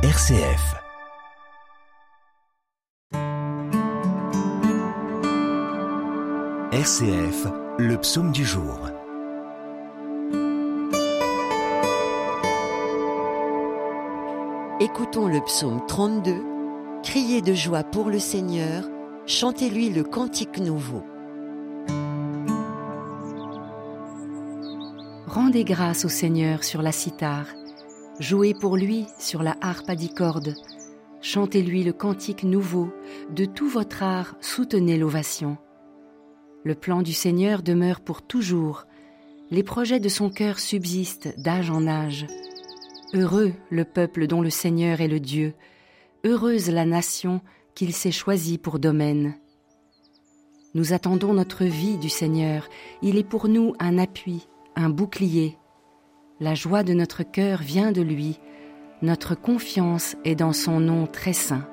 RCF. RCF, le psaume du jour. Écoutons le psaume 32. Criez de joie pour le Seigneur, chantez-lui le cantique nouveau. Rendez grâce au Seigneur sur la cithare, jouez pour lui sur la harpe à dix chantez-lui le cantique nouveau, de tout votre art soutenez l'ovation. Le plan du Seigneur demeure pour toujours, les projets de son cœur subsistent d'âge en âge. Heureux le peuple dont le Seigneur est le Dieu, heureuse la nation qu'il s'est choisie pour domaine. Nous attendons notre vie du Seigneur, il est pour nous un appui, un bouclier. La joie de notre cœur vient de lui, notre confiance est dans son nom très saint.